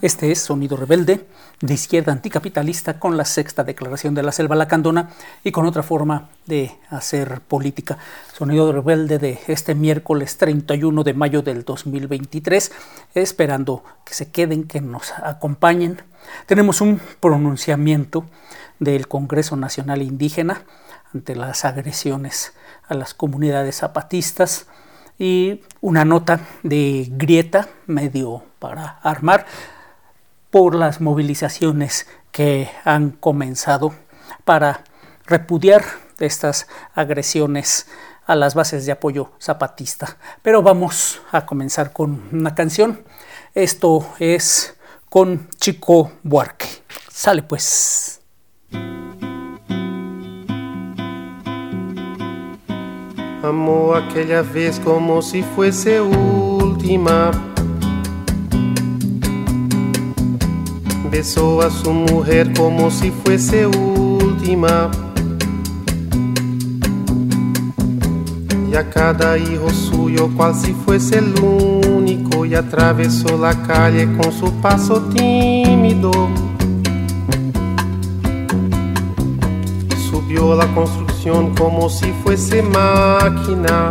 Este es Sonido Rebelde, de izquierda anticapitalista, con la sexta declaración de la selva lacandona y con otra forma de hacer política. Sonido Rebelde de este miércoles 31 de mayo del 2023, esperando que se queden, que nos acompañen. Tenemos un pronunciamiento del Congreso Nacional Indígena ante las agresiones a las comunidades zapatistas y una nota de grieta medio para armar por las movilizaciones que han comenzado para repudiar estas agresiones a las bases de apoyo zapatista. Pero vamos a comenzar con una canción. Esto es con Chico Buarque. Sale pues. Amó aquella vez como si fuese última Besó a su mujer como si fuese última. Y a cada hijo suyo cual si fuese el único. Y atravesó la calle con su paso tímido. Subió la construcción como si fuese máquina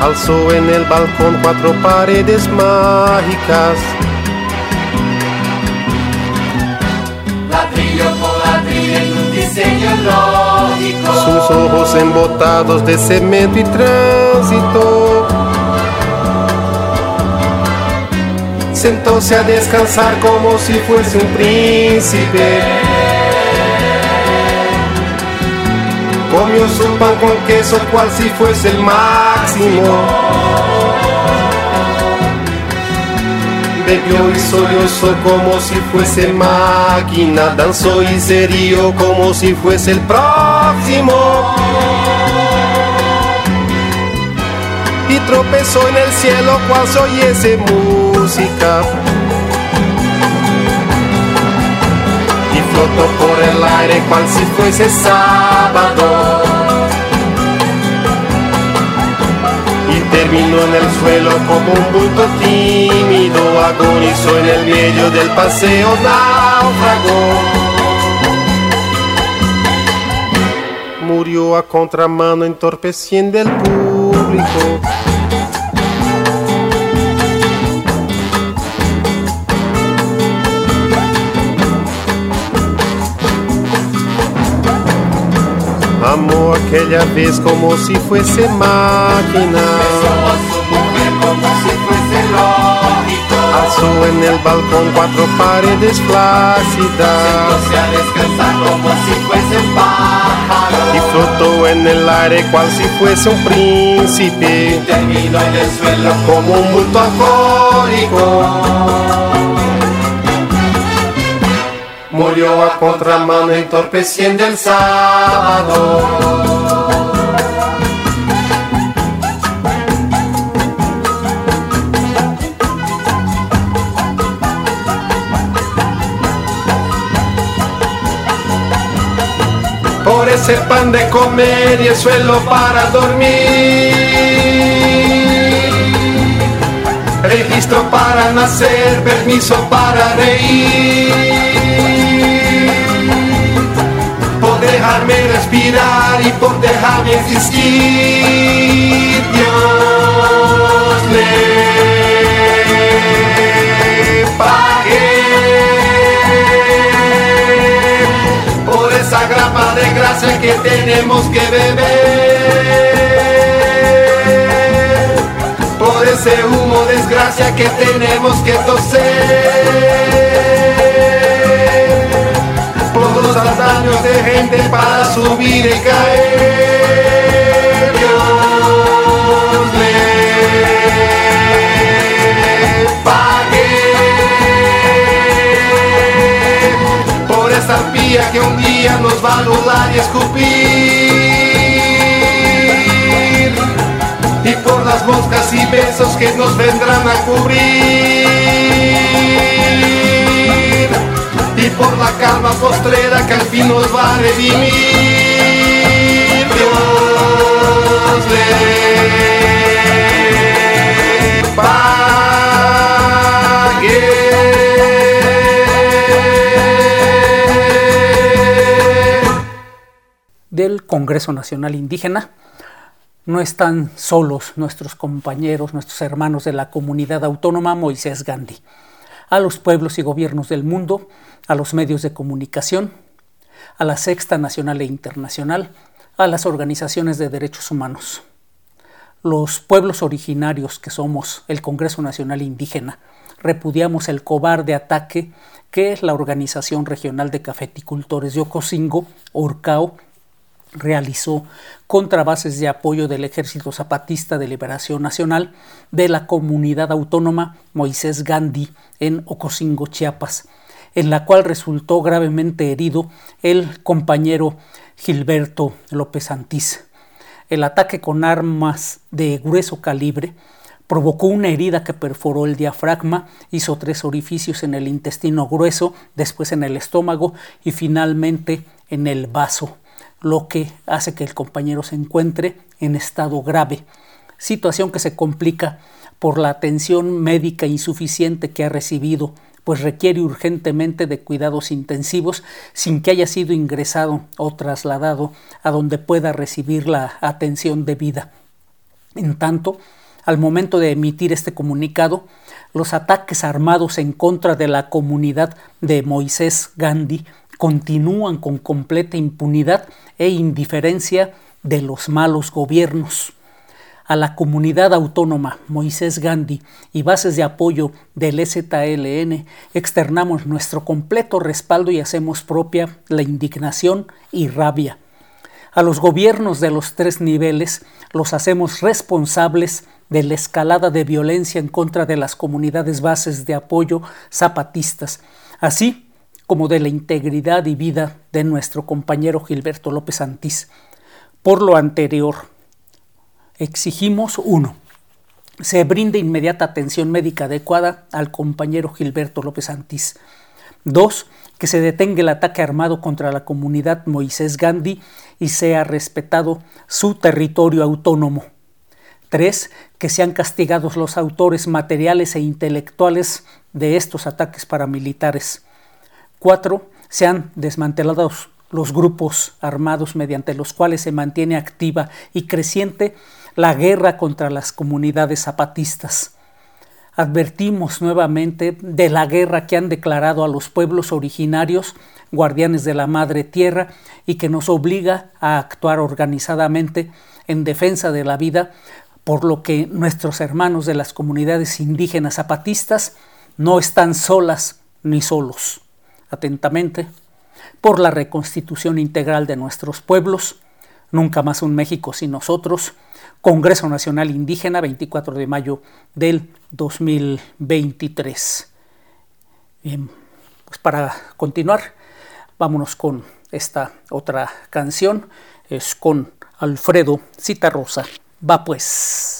Alzó en el balcón cuatro paredes mágicas. Ladrillo por ladrillo en un diseño lógico. Sus ojos embotados de cemento y tránsito. Sentóse a descansar como si fuese un príncipe. Comió su pan con queso cual si fuese el máximo. Bebió y sollozó como si fuese máquina. Danzó y se rió como si fuese el próximo. Y tropezó en el cielo cual se oyese música. flotó por el aire cual si fuese sábado. Terminó en el suelo como un bulto tímido, agonizó en el medio del paseo náufrago. Murió a contramano entorpeciendo el público. Amó aquella vez como si fuese máquina. A su. Alzó en el balcón cuatro paredes flácidas. Sentóse a descansar como si fuese un pájaro. Y flotó en el aire cual si fuese un príncipe. Terminó en el suelo Como un bulto afónico. Murió a contramano entorpeciendo el sábado. Ese pan de comer y el suelo para dormir. Registro para nacer, permiso para reír. Por dejarme respirar y por dejarme existir. Dios esa grapa de gracia que tenemos que beber, por ese humo desgracia que tenemos que toser, por los daños de gente para subir y caer. Que un día nos va a anular y escupir. Y por las moscas y besos que nos vendrán a cubrir. Y por la calma postrera que al fin nos va a redimir. Dios le del Congreso Nacional Indígena. No están solos nuestros compañeros, nuestros hermanos de la comunidad autónoma Moisés Gandhi. A los pueblos y gobiernos del mundo, a los medios de comunicación, a la Sexta Nacional e Internacional, a las organizaciones de derechos humanos. Los pueblos originarios que somos el Congreso Nacional Indígena repudiamos el cobarde ataque que la Organización Regional de Cafeticultores de Ocosingo, Orcao, realizó contra bases de apoyo del Ejército Zapatista de Liberación Nacional de la comunidad autónoma Moisés Gandhi en Ocosingo, Chiapas, en la cual resultó gravemente herido el compañero Gilberto López Antís. El ataque con armas de grueso calibre provocó una herida que perforó el diafragma, hizo tres orificios en el intestino grueso, después en el estómago y finalmente en el vaso lo que hace que el compañero se encuentre en estado grave, situación que se complica por la atención médica insuficiente que ha recibido, pues requiere urgentemente de cuidados intensivos sin que haya sido ingresado o trasladado a donde pueda recibir la atención debida. En tanto, al momento de emitir este comunicado, los ataques armados en contra de la comunidad de Moisés Gandhi continúan con completa impunidad e indiferencia de los malos gobiernos. A la comunidad autónoma Moisés Gandhi y bases de apoyo del EZLN externamos nuestro completo respaldo y hacemos propia la indignación y rabia. A los gobiernos de los tres niveles los hacemos responsables de la escalada de violencia en contra de las comunidades bases de apoyo zapatistas, así como de la integridad y vida de nuestro compañero Gilberto López Antís. Por lo anterior, exigimos uno, se brinde inmediata atención médica adecuada al compañero Gilberto López Antís. Dos, que se detenga el ataque armado contra la comunidad Moisés Gandhi y sea respetado su territorio autónomo. Tres, que sean castigados los autores materiales e intelectuales de estos ataques paramilitares. Cuatro, sean desmantelados los grupos armados mediante los cuales se mantiene activa y creciente la guerra contra las comunidades zapatistas. Advertimos nuevamente de la guerra que han declarado a los pueblos originarios, guardianes de la madre tierra, y que nos obliga a actuar organizadamente en defensa de la vida, por lo que nuestros hermanos de las comunidades indígenas zapatistas no están solas ni solos. Atentamente, por la reconstitución integral de nuestros pueblos, nunca más un México sin nosotros, Congreso Nacional Indígena, 24 de mayo del 2023. Bien, pues para continuar, vámonos con esta otra canción, es con Alfredo Citarrosa. Va pues.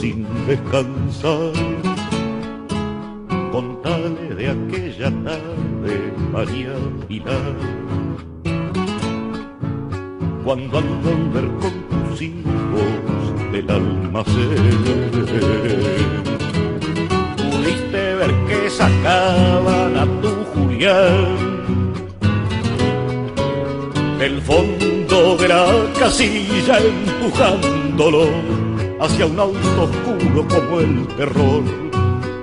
sin descansar. Contale de aquella tarde, María Pilar, cuando al volver con tus hijos del almacén pudiste ver que sacaban a tu Julián del fondo de la casilla empujándolo hacia un auto oscuro como el terror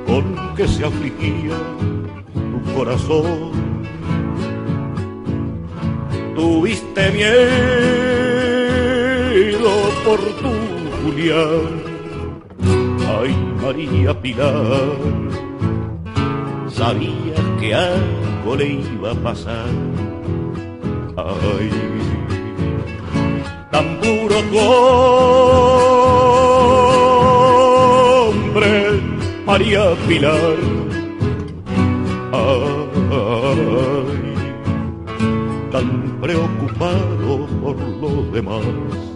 con que se afligía tu corazón. Tuviste miedo por tu Julián Ay, María Pilar, sabía que algo le iba a pasar. Ay, tan puro tu María Pilar. Ay, tan preocupado por los demás.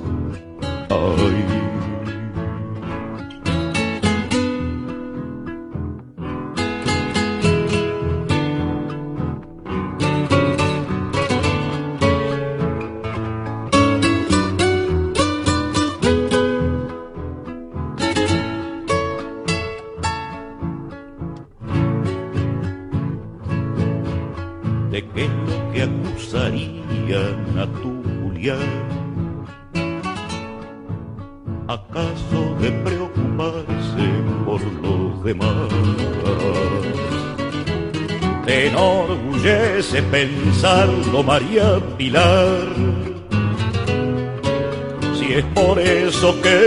Pensarlo, María Pilar. Si es por eso que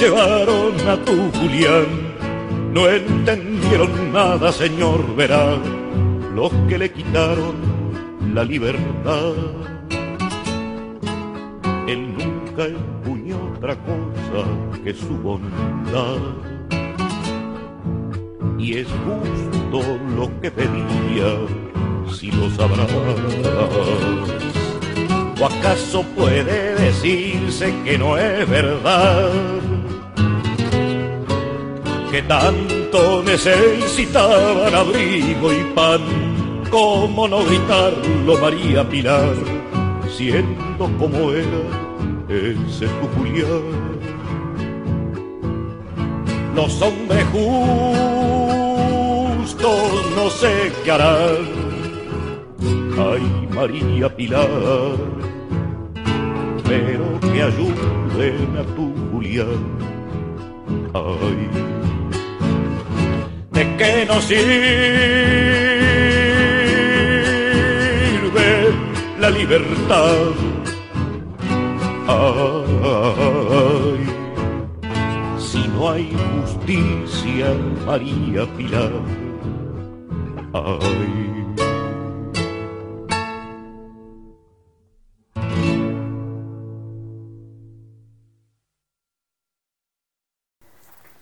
llevaron a tu Julián, no entendieron nada, señor, verá, los que le quitaron la libertad. Él nunca empuñó otra cosa que su bondad. Y es justo lo que pedía si lo sabrás. ¿O acaso puede decirse que no es verdad? Que tanto necesitaban abrigo y pan, ¿cómo no gritarlo María Pilar? Siendo como era ese tu Julián. Los hombres justos no qué harán ay María Pilar, pero que ayuden a tu Julián, ay, de que no sirve la libertad. Si no hay justicia, María Pilar.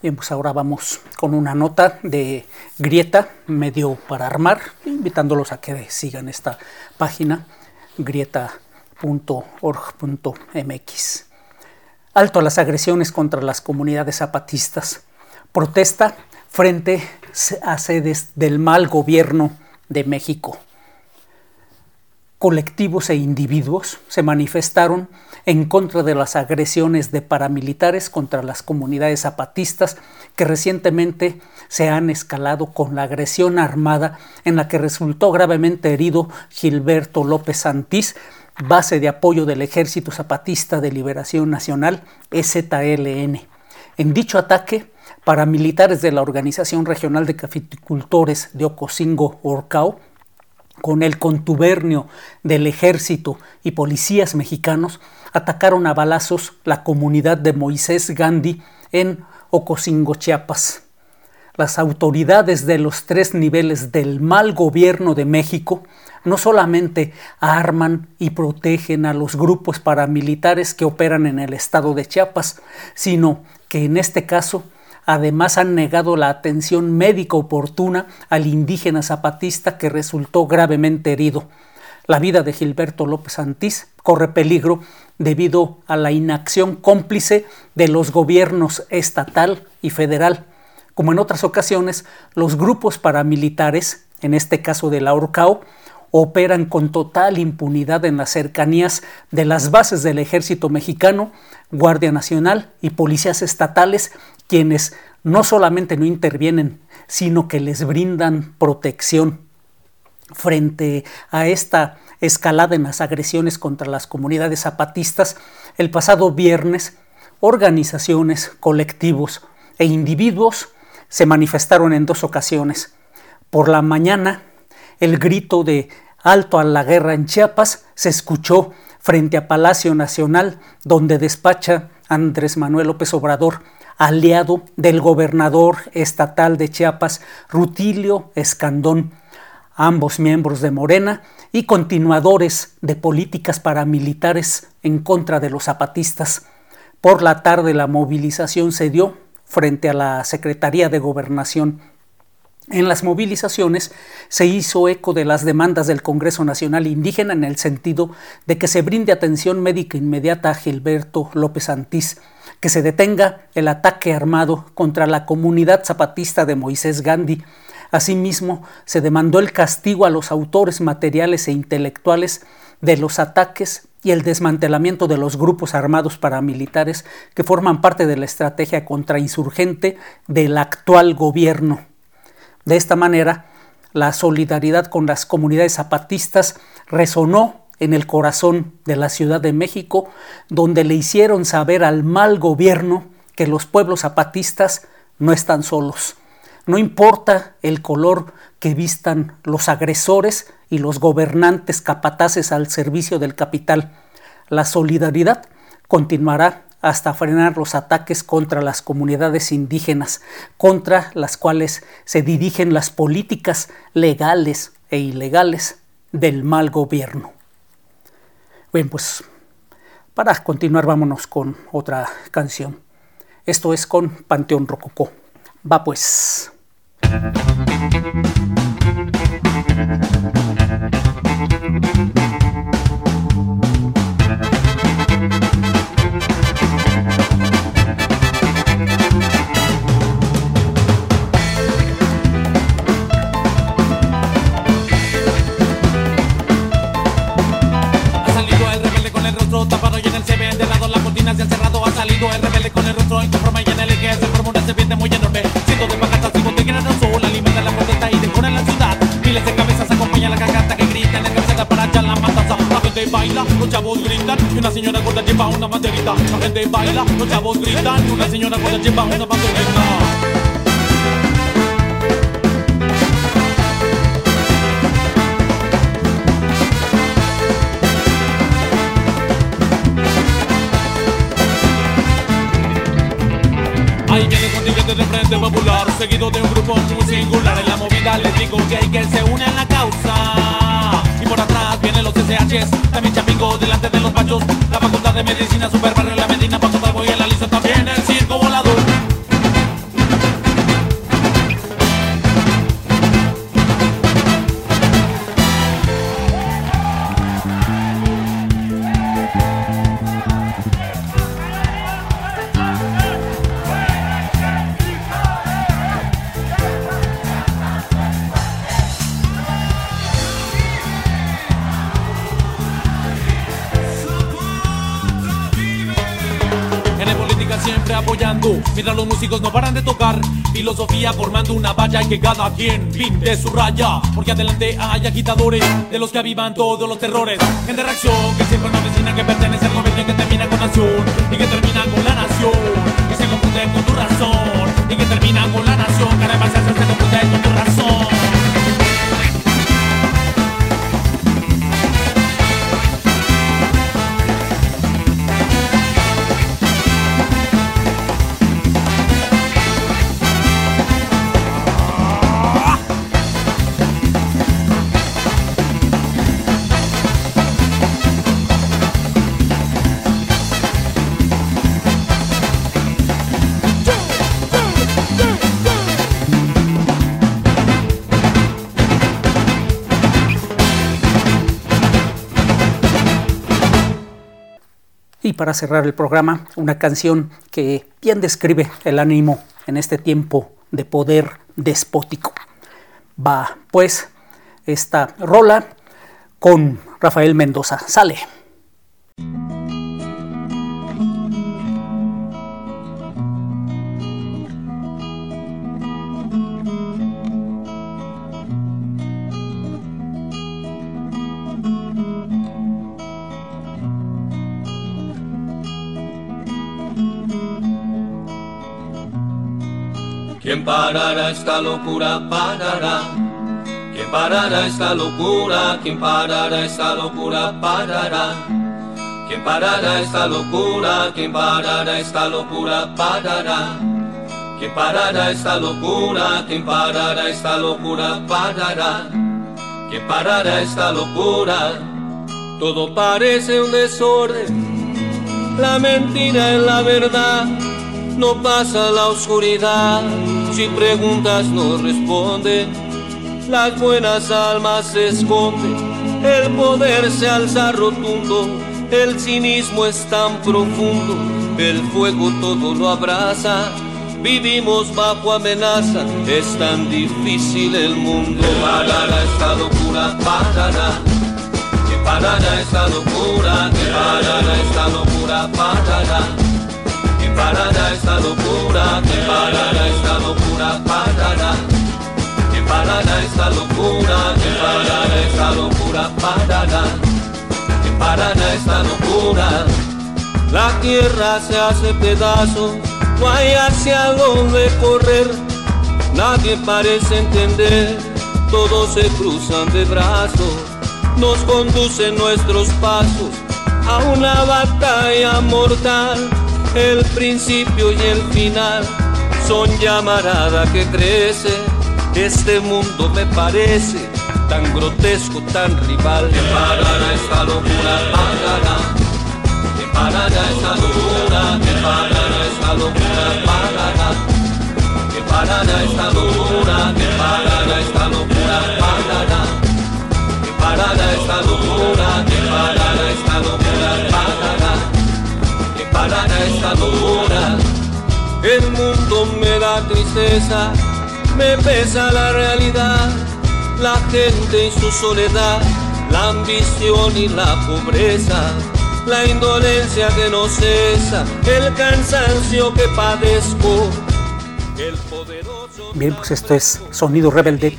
Bien, pues ahora vamos con una nota de Grieta, medio para armar, invitándolos a que sigan esta página, grieta.org.mx. Alto a las agresiones contra las comunidades zapatistas. Protesta frente a sedes del mal gobierno de México. Colectivos e individuos se manifestaron en contra de las agresiones de paramilitares contra las comunidades zapatistas que recientemente se han escalado con la agresión armada en la que resultó gravemente herido Gilberto López Santís, base de apoyo del Ejército Zapatista de Liberación Nacional, EZLN. En dicho ataque, paramilitares de la Organización Regional de Cafeticultores de Ocosingo, Orcao, con el contubernio del ejército y policías mexicanos, atacaron a balazos la comunidad de Moisés Gandhi en Ocosingo, Chiapas. Las autoridades de los tres niveles del mal gobierno de México no solamente arman y protegen a los grupos paramilitares que operan en el estado de Chiapas, sino que en este caso además han negado la atención médica oportuna al indígena zapatista que resultó gravemente herido. La vida de Gilberto López Antís corre peligro debido a la inacción cómplice de los gobiernos estatal y federal. Como en otras ocasiones, los grupos paramilitares, en este caso de la operan con total impunidad en las cercanías de las bases del ejército mexicano, Guardia Nacional y policías estatales, quienes no solamente no intervienen, sino que les brindan protección frente a esta escalada en las agresiones contra las comunidades zapatistas, el pasado viernes organizaciones, colectivos e individuos se manifestaron en dos ocasiones. Por la mañana, el grito de alto a la guerra en Chiapas se escuchó frente a Palacio Nacional, donde despacha Andrés Manuel López Obrador, aliado del gobernador estatal de Chiapas, Rutilio Escandón, ambos miembros de Morena y continuadores de políticas paramilitares en contra de los zapatistas. Por la tarde la movilización se dio frente a la Secretaría de Gobernación. En las movilizaciones se hizo eco de las demandas del Congreso Nacional Indígena en el sentido de que se brinde atención médica inmediata a Gilberto López Antís, que se detenga el ataque armado contra la comunidad zapatista de Moisés Gandhi, Asimismo, se demandó el castigo a los autores materiales e intelectuales de los ataques y el desmantelamiento de los grupos armados paramilitares que forman parte de la estrategia contrainsurgente del actual gobierno. De esta manera, la solidaridad con las comunidades zapatistas resonó en el corazón de la Ciudad de México, donde le hicieron saber al mal gobierno que los pueblos zapatistas no están solos. No importa el color que vistan los agresores y los gobernantes capataces al servicio del capital. La solidaridad continuará hasta frenar los ataques contra las comunidades indígenas, contra las cuales se dirigen las políticas legales e ilegales del mal gobierno. Bien, pues para continuar vámonos con otra canción. Esto es con Panteón Rococó. Va pues. de muy enorme. Cientos de pagatas y botellas de sol alimentan la protesta y decoran la ciudad. Miles de cabezas acompañan la garganta que gritan en cabezada para echar la matanza. La gente baila, los chavos gritan y una señora gorda lleva una banderita. La gente baila, los chavos gritan y una señora gorda lleva una banderita. I get parte del Frente Popular, seguido de un grupo muy singular. En la movida les digo que hay que se une a la causa. Y por atrás vienen los SHs, también Chapingo delante de los pachos. La facultad de medicina, super barrio, la siempre apoyando, mientras los músicos no paran de tocar. Filosofía formando una valla y que cada quien pinte su raya. Porque adelante hay agitadores de los que avivan todos los terrores. Gente reacción que siempre una vecina que pertenece al gobierno que termina con nación. Y que termina con la nación. Para cerrar el programa, una canción que bien describe el ánimo en este tiempo de poder despótico. Va pues esta rola con Rafael Mendoza. Sale. ¿Quién parará esta locura? Parará. ¿Quién parará esta locura? ¿Quién parará esta locura? Parará. ¿Quién parará esta locura? ¿Quién parará esta locura? Parará. ¿Quién parará esta locura? ¿Quién parará esta locura? Parará. ¿Quién parará esta locura? Todo parece un desorden. La mentira es la verdad. No pasa la oscuridad. Si preguntas no responden. Las buenas almas se esconden. El poder se alza rotundo. El cinismo es tan profundo. El fuego todo lo abraza. Vivimos bajo amenaza. Es tan difícil el mundo. Parará esta locura, parará. Que parará esta locura, que parará esta locura, parará. Parará esta locura, que parará esta locura, parará. Que parará esta locura, que parará esta locura, parará. Que parará esta locura. La tierra se hace pedazos, no hay hacia dónde correr. Nadie parece entender, todos se cruzan de brazos, nos conducen nuestros pasos a una batalla mortal. El principio y el final son llamarada que crece. Este mundo me parece tan grotesco, tan rival. Que parará esta locura. Me pesa la realidad, la gente y su soledad, la ambición y la pobreza, la indolencia que no cesa, el cansancio que padezco. El poderoso Bien, pues esto es Sonido Rebelde,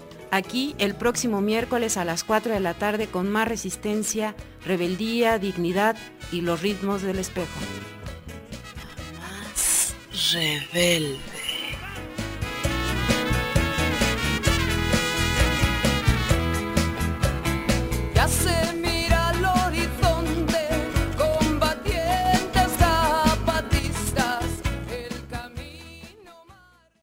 Aquí el próximo miércoles a las 4 de la tarde con más resistencia, rebeldía, dignidad y los ritmos del espejo. Más.